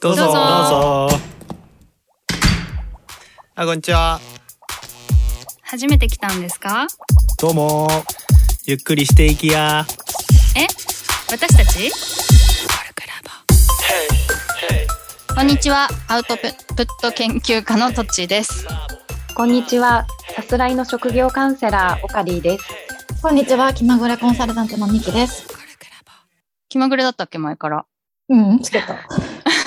どうぞどうぞどうぞあこんにちは初めて来たんですか？どうもゆっくりしていきやえ？私たち？こんにちは。アウトプット研究家のトッチーです。こんにちは。さすらいの職業カウンセラー、オカリーです。こんにちは、気まぐれコンサルタントのミキです。気まぐれだったっけ前から？うん、つけた。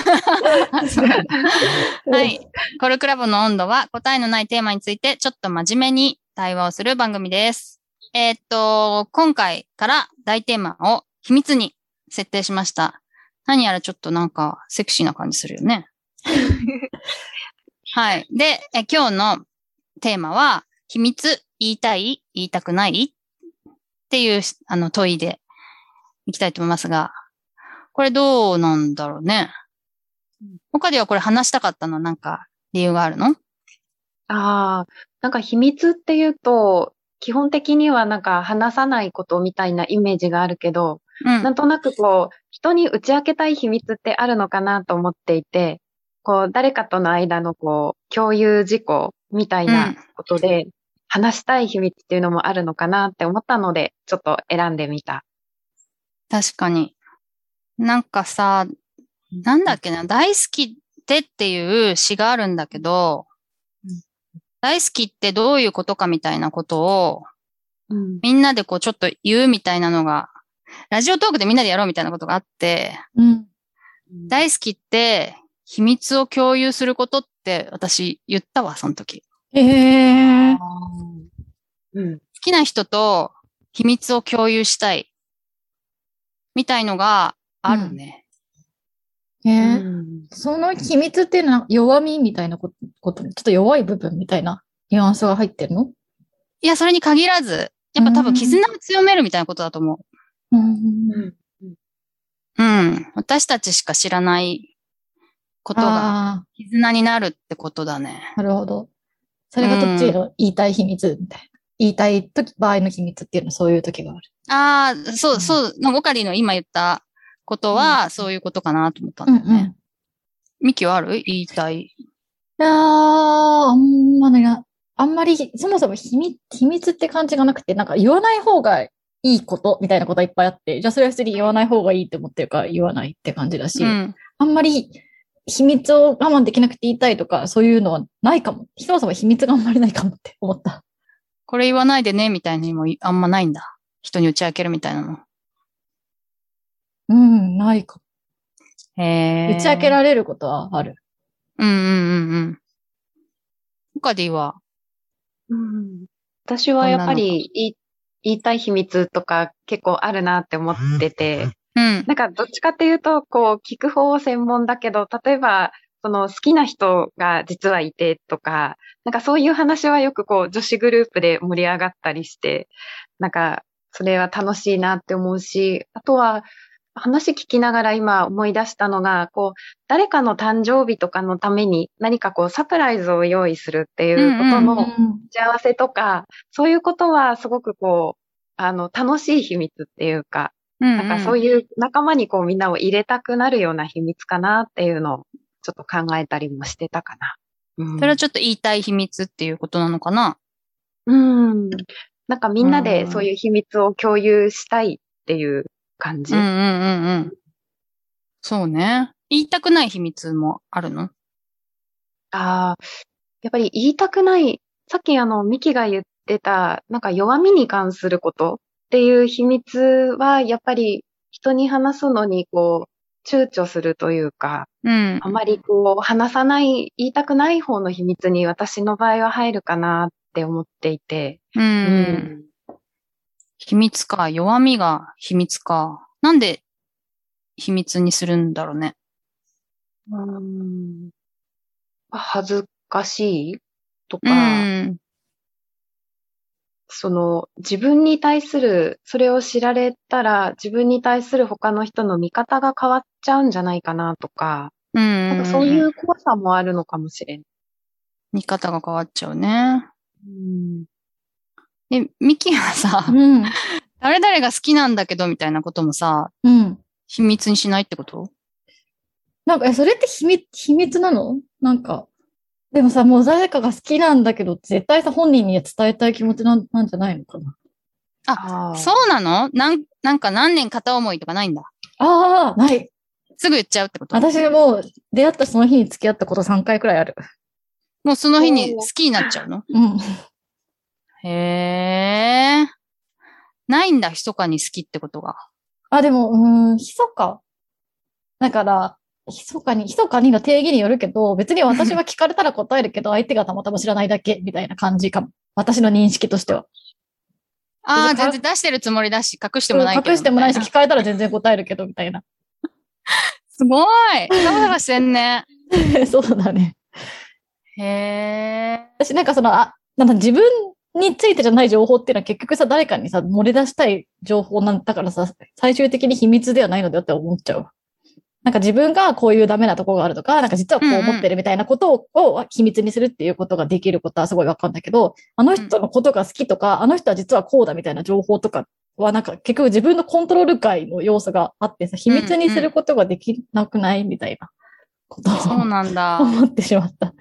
はい。コルクラボの温度は答えのないテーマについてちょっと真面目に対話をする番組です。えーっと、今回から大テーマを秘密に設定しました。何やらちょっとなんかセクシーな感じするよね。はい。で、え今日のテーマは、秘密言いたい言いたくない？っていうあの問いでいきたいと思いますが、これどうなんだろうね。他ではこれ話したかったの？はなんか理由があるの？ああ、なんか秘密っていうと、基本的にはなんか話さないことみたいなイメージがあるけど、うん。なんとなくこう、人に打ち明けたい秘密ってあるのかなと思っていて、こう、誰かとの間のこう、共有事項みたいなことで、話したい秘密っていうのもあるのかなって思ったので、ちょっと選んでみた。確かに。なんかさ、なんだっけな、大好きってっていう詩があるんだけど、大好きってどういうことかみたいなことを、うん。みんなでこうちょっと言うみたいなのが、ラジオトークでみんなでやろうみたいなことがあって、うん。大好きって秘密を共有することって私言ったわ、その時。ええー。うん。好きな人と秘密を共有したい。みたいのがあるね。えうーんその秘密っていうのは弱みみたいなこと、ちょっと弱い部分みたいなニュアンスが入ってるの？いや、それに限らず、やっぱ多分絆を強めるみたいなことだと思うん。うんう。うん。私たちしか知らないことがあ絆になるってことだね。あ、なるほど。それがどっちの言いたい秘密みたいな。言いたい時、場合の秘密っていうのはそういう時がある。ああ、そうう、そう、なんかオカリの今言ったことは、そういうことかなと思ったんだよね。ミキはある？言いたい。いやー、あんまりな、あんまり、そもそも秘密、秘密って感じがなくて、なんか言わない方がいいことみたいなことがいっぱいあって、じゃあそれは普通に言わない方がいいって思ってるから言わないって感じだし、うん。あんまり秘密を我慢できなくて言いたいとか、そういうのはないかも。そもそも秘密があんまりないかもって思った。これ言わないでね、みたいにもあんまないんだ。人に打ち明けるみたいなの。うん、ないかも。へえ。打ち明けられることはある。うんうんうんうん。オカディは、うん私はやっぱり言い言いたい秘密とか結構あるなって思ってて、うん。なんかどっちかっていうと、こう聞く方専門だけど、例えば、その好きな人が実はいてとか、なんかそういう話はよくこう女子グループで盛り上がったりして、なんかそれは楽しいなって思うし、あとは話聞きながら今思い出したのが、こう誰かの誕生日とかのために何かこうサプライズを用意するっていうことの、幸せとか、そういうことはすごくこう、あの、楽しい秘密っていうか、うん、なんかそうういう仲間にこうみんなを入れたくなるような秘密かなっていうのをちょっと考えたりもしてたかな。うんん。それはちょっと言いたい秘密っていうことなのかな？うん。なんかみんなでそういう秘密を共有したいっていう感じ。うんうんうんうん。そうね。言いたくない秘密もあるの？ああ、やっぱり言いたくない、さっきあの、ミキが言ってた、なんか弱みに関することっていう秘密は、やっぱり人に話すのにこう、躊躇するというか、うんあ。まりこう、話さない、言いたくない方の秘密に私の場合は入るかなって思っていて。う。。うん秘密か。弱みが秘密か。なんで秘密にするんだろうね。うん恥ずかしいとうか、ん。その自分に対する、それを知られたら自分に対する他の人の見方が変わっちゃうんじゃないかなとか、うん。なんかそういう怖さもあるのかもしれん。見方が変わっちゃうね。うんで、ミキはさ、うん。誰々が好きなんだけどみたいなこともさ、うん。秘密にしないってこと？なんか、え、それって秘密、秘密なの？なんか、でもさ、もう誰かが好きなんだけど、絶対さ、本人には伝えたい気持ちなんなんじゃないのかな？あーそうなの？なん、なんか何年片思いとかないんだ？ああ、ない。すぐ言っちゃうってこと？私もう出会ったその日に付き合ったこと3回くらいある。もうその日に好きになっちゃうの？うん。へえ。ないんだ、密かに好きってことが。あ、でも、うーん、密か。だから、密かに、密かにの定義によるけど、別に私は聞かれたら答えるけど、相手がたまたま知らないだけ、みたいな感じかも。私の認識としては。ああ、全然出してるつもりだし、隠してもないけど。隠してもないし、聞かれたら全然答えるけど、みたいな。すごいダラダラしてんね。そうだね。へえ。私なんかその、あ、なんか自分についてじゃない情報っていうのは結局さ、誰かにさ、漏れ出したい情報なんだからさ、最終的に秘密ではないのだよって思っちゃう。なんか自分がこういうダメなとこがあるとか、なんか実はこう思ってるみたいなことを,、を秘密にするっていうことができることはすごいわかんだけど、あの人のことが好きとか、あの人は実はこうだみたいな情報とかはなんか結局自分のコントロール外の要素があってさ、秘密にすることができなくないみたいなことそうをなんだ。思ってしまった。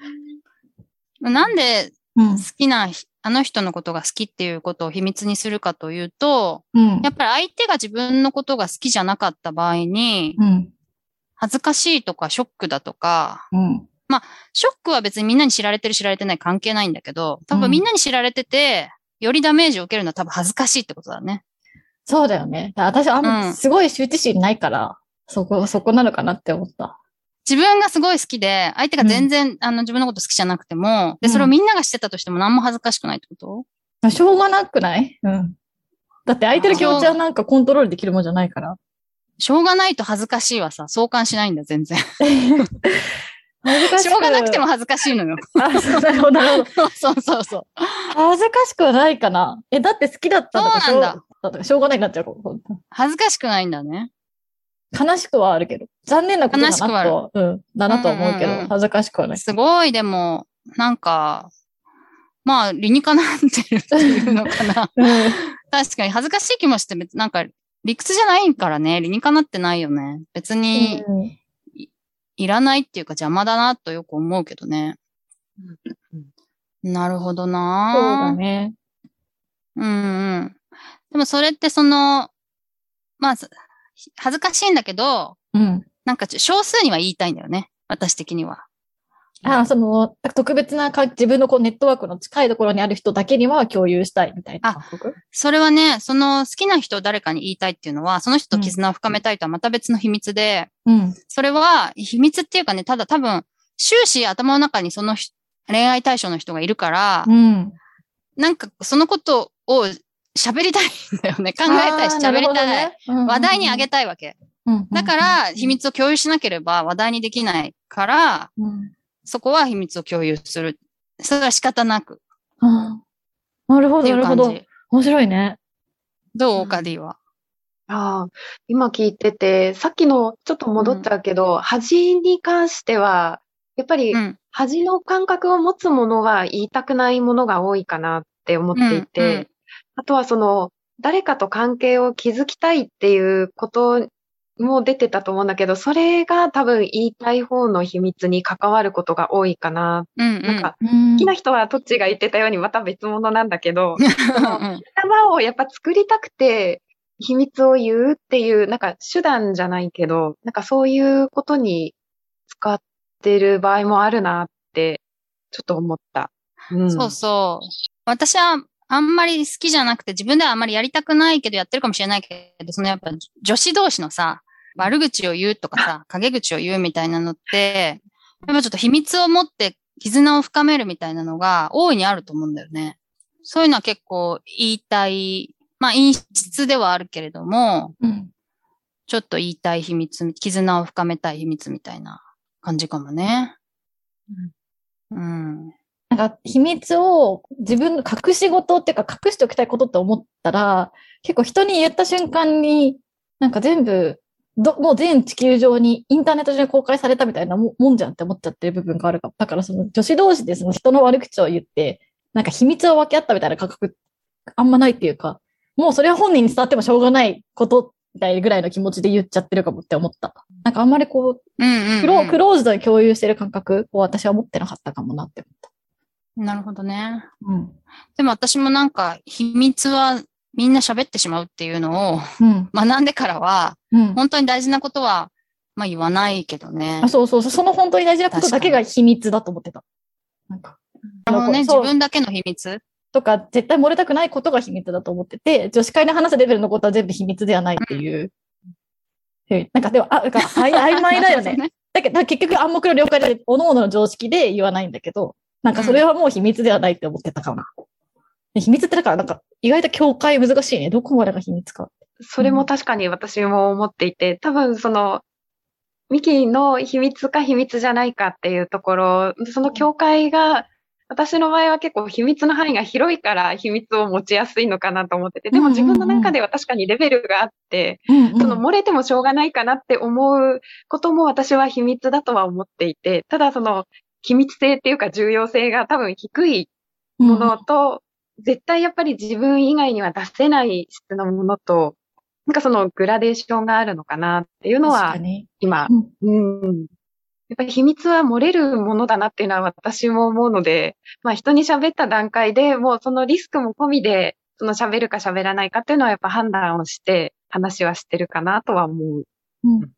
なんでうん好。きなひ、あの人のことが好きっていうことを秘密にするかというと、うんや。っぱり相手が自分のことが好きじゃなかった場合に、うん。恥ずかしいとかショックだとか、うん。ショックは別にみんなに知られてる知られてない関係ないんだけど、多うん分みんなに知られてて、よりダメージを受けるのは多分恥ずかしいってことだね。そうだよね。私はあんま、うんすごい羞恥心ないから、そこ、そこなのかなって思った。自分がすごい好きで、相手が全然、あの自分のこと好きじゃなくても、で、うんそれをみんなが知ってたとしても何も恥ずかしくないってこと？しょうがなくない？うん。だって相手の気持ちはなんかコントロールできるもんじゃないから。しょうがないと恥ずかしいはさ、相関しないんだよ、全然。恥ずかしょうがなくても。恥ずかしいのよ。あ、そうなるほど。そうそうそう。恥ずかしくはないかな。え、だって好きだったんだからそうなんだしょうがないになっちゃう。恥ずかしくないんだね。悲しくはあるけど。残念なことだ悲しくはあるなと、うん、だなとは思うけど、うんうんうん恥ずかしくはない。すごい、でも、なんか、まあ、理にかなってるっていうのかな。うん。確かに恥ずかしい気もして、なんか、理屈じゃないからね、理にかなってないよね。別に、うんいらないっていうか邪魔だなとよく思うけどね。なるほどそうなだね。うんうん。でもそれってその、まあ、す恥ずかしいんだけど、うん。なんか少数には言いたいんだよね。私的には。あその、特別なか自分のこうネットワークの近いところにある人だけには共有したいみたいな感覚？それはね、その好きな人を誰かに言いたいっていうのは、その人と絆を深めたいとはまた別の秘密で、うん。それは秘密っていうかね、ただ多分、終始頭の中にその人恋愛対象の人がいるから、うん。なんかそのことを喋りたいんだよね。考えたいし喋りたい。。なるほどね話題にあげたたいわけ。いだから、秘密を共有しなければ話題にできないから、うんそこは秘密を共有する。それは仕方なくあーなるほど、なるほど。面白いね。どうオカディは？ああ、今聞いてて、さっきのちょっと戻っちゃうけど、恥に関しては、やっぱりうん。恥の感覚を持つものは言いたくないものが多いかなって思っていて、うんうんあとはその、誰かと関係を築きたいっていうことも出てたと思うんだけど、それが多分言いたい方の秘密に関わることが多いかな。うんうん。なんか、好好きな人はトッチが言ってたようにまた別物なんだけど、うんうん仲間をやっぱ作りたくて、秘密を言うっていう、なんか手段じゃないけど、なんかそういうことに使ってる場合もあるなって、ちょっと思った。うん、そうそう。私はあんまり好きじゃなくて、自分ではあんまりやりたくないけどやってるかもしれないけど、そのやっぱ女子同士のさ、悪口を言うとかさ、陰口を言うみたいなのって、やっぱちょっと秘密を持って絆を深めるみたいなのが大いにあると思うんだよね。そういうのは結構言いたい、まあ陰湿ではあるけれども、うん。ちょっと言いたい秘密、絆を深めたい秘密みたいな感じかもね。うん。なんか秘密を自分の隠し事っていうか隠しておきたいことって思ったら、結構人に言った瞬間に、なんか全部、ど、もう全地球上にインターネット上に公開されたみたいなももんじゃんって思っちゃってる部分があるかも。だからその女子同士でその人の悪口を言って、なんか秘密を分け合ったみたいな感覚あんまないっていうか、もうそれは本人に伝わってもしょうがないことみたいなぐらいの気持ちで言っちゃってるかもって思った。なんかあんまりこう、うんうん、うん。クローズドに共有してる感覚を私は持ってなかったかもなってなるほどね。思った。でも私もなんか、秘密はみんな喋ってしまうっていうのをうん。学んでからは、うん。うん。本当に大事なことは、まあ言わないけどねあ、。そうそうそう。その本当に大事なことだけが秘密だと思ってた。なんか。あのね、自分だけの秘密？とか、絶対漏れたくないことが秘密だと思ってて、女子会で話すレベルのことは全部秘密ではないっていう。うんなんかでも、あ、なんか曖昧だよね。ね。だけど、結局暗黙の了解で、各々の常識で言わないんだけど、なんかそれはもう秘密ではないって思ってたかな。で秘密ってだから、なんか意外と境界難しいね。どこまでが秘密か。それも確かに私も思っていて、多分その、ミキの秘密か秘密じゃないかっていうところ、その境界が、私の場合は結構秘密の範囲が広いから秘密を持ちやすいのかなと思ってて、でも自分の中では確かにレベルがあって、うん、その漏れてもしょうがないかなって思うことも私は秘密だとは思っていて、ただその秘密性っていうか重要性が多分低いものと、絶対やっぱり自分以外には出せない質のものと、なんかそのグラデーションがあるのかなっていうのは今。う、ん。うん。やっぱり秘密は漏れるものだなっていうのは私も思うので、まあ人に喋った段階でもうそのリスクも込みで、その喋るか喋らないかっていうのはやっぱ判断をして話はしてるかなとは思う。うん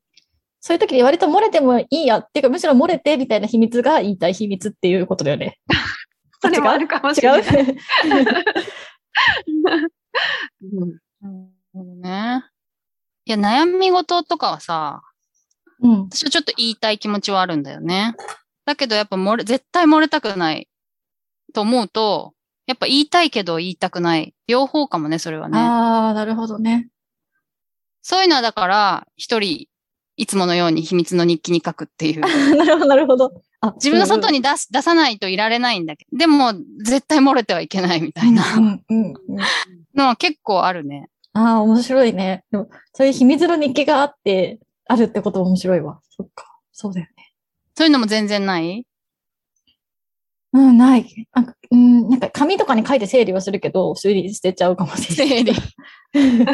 そういう時に割と漏れてもいいやっていうか、むしろ漏れてみたいな秘密が言いたい秘密っていうことだよね。それもあるかもし違うれない。う？んなるほどね。いや、悩み事とかはさ、うん。私はちょっと言いたい気持ちはあるんだよね。だけどやっぱ漏れ、絶対漏れたくないと思うと、やっぱ言いたいけど言いたくない。両方かもね、それはね。ああ、なるほどね。そういうのはだから、一人、いつものように秘密の日記に書くっていう。なるほど、なるほど。あ自分の外に出す、出さないといられないんだけど、でも、絶対漏れてはいけないみたいなうん。のは結構あるね。ああ、面白いね。でも、そういう秘密の日記があって、あるってことも面白いわ。そっか。そうだよね。そういうのも全然ない？うん、ない。なんか、うん、なんか紙とかに書いて整理はするけど、整理捨てちゃうかもしれない。整理。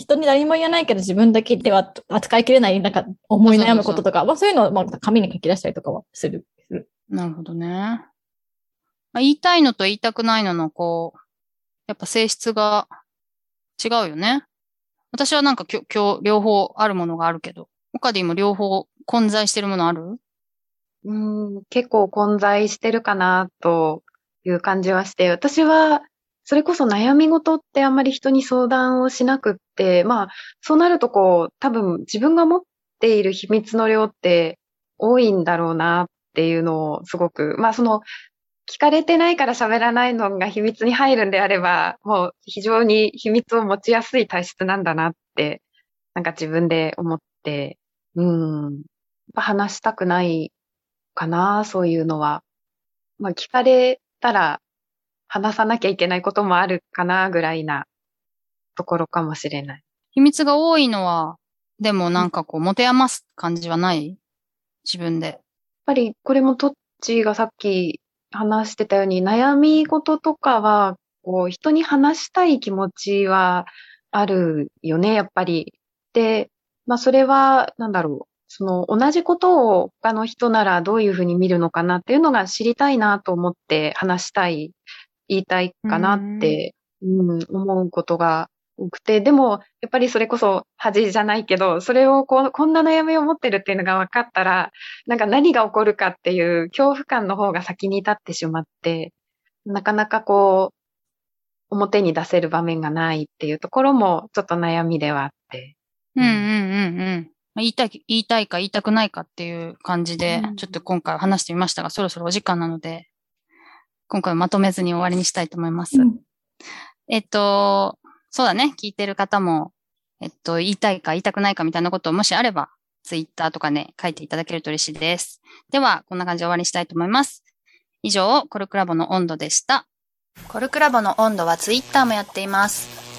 人に何も言わないけど自分だけでは扱いきれない、なんか思い悩むこととか、まあそういうのをまあ紙に書き出したりとかはする。なるほどね。まあ、言いたいのと言いたくないのの、こう、やっぱ性質が違うよね。私はなんかきょ、今日、両方あるものがあるけど、他でも両方混在してるものある？うん、結構混在してるかなという感じはして、私はそれこそ悩み事ってあんまり人に相談をしなくって、まあそうなるとこう多分自分が持っている秘密の量って多いんだろうなっていうのをすごく、まあその聞かれてないから喋らないのが秘密に入るんであれば、もう非常に秘密を持ちやすい体質なんだなって、なんか自分で思って、うん、やっぱ話したくないかな、そういうのは。まあ、聞かれたら話さなきゃいけないこともあるかな、ぐらいなところかもしれない。秘密が多いのは、でもなんかこう、持て余す感じはない？自分で。やっぱりこれもトッチーがさっき話してたように、悩み事とかは、こう、人に話したい気持ちはあるよね、やっぱり。で、まあ、それは、なんだろう。その、同じことを他の人ならどういうふうに見るのかなっていうのが知りたいなと思って話したい、言いたいかなって、うん、思うことが多くて、でも、やっぱりそれこそ恥じゃないけど、それをこう、こんな悩みを持ってるっていうのが分かったら、なんか何が起こるかっていう恐怖感の方が先に立ってしまって、なかなかこう、表に出せる場面がないっていうところもちょっと悩みではあって。うんうんうんうん。言いたい、言いたいか言いたくないかっていう感じでう、んちょっと今回は話してみましたが、そろそろお時間なので、今回はまとめずに終わりにしたいと思います。うんえっと、そうだね、聞いてる方も、えっと、言いたいか言いたくないかみたいなことをもしあれば、ツイッターとかね、書いていただけると嬉しいです。では、こんな感じで終わりにしたいと思います。以上、コルクラボの温度でした。コルクラボの温度はツイッターもやっています。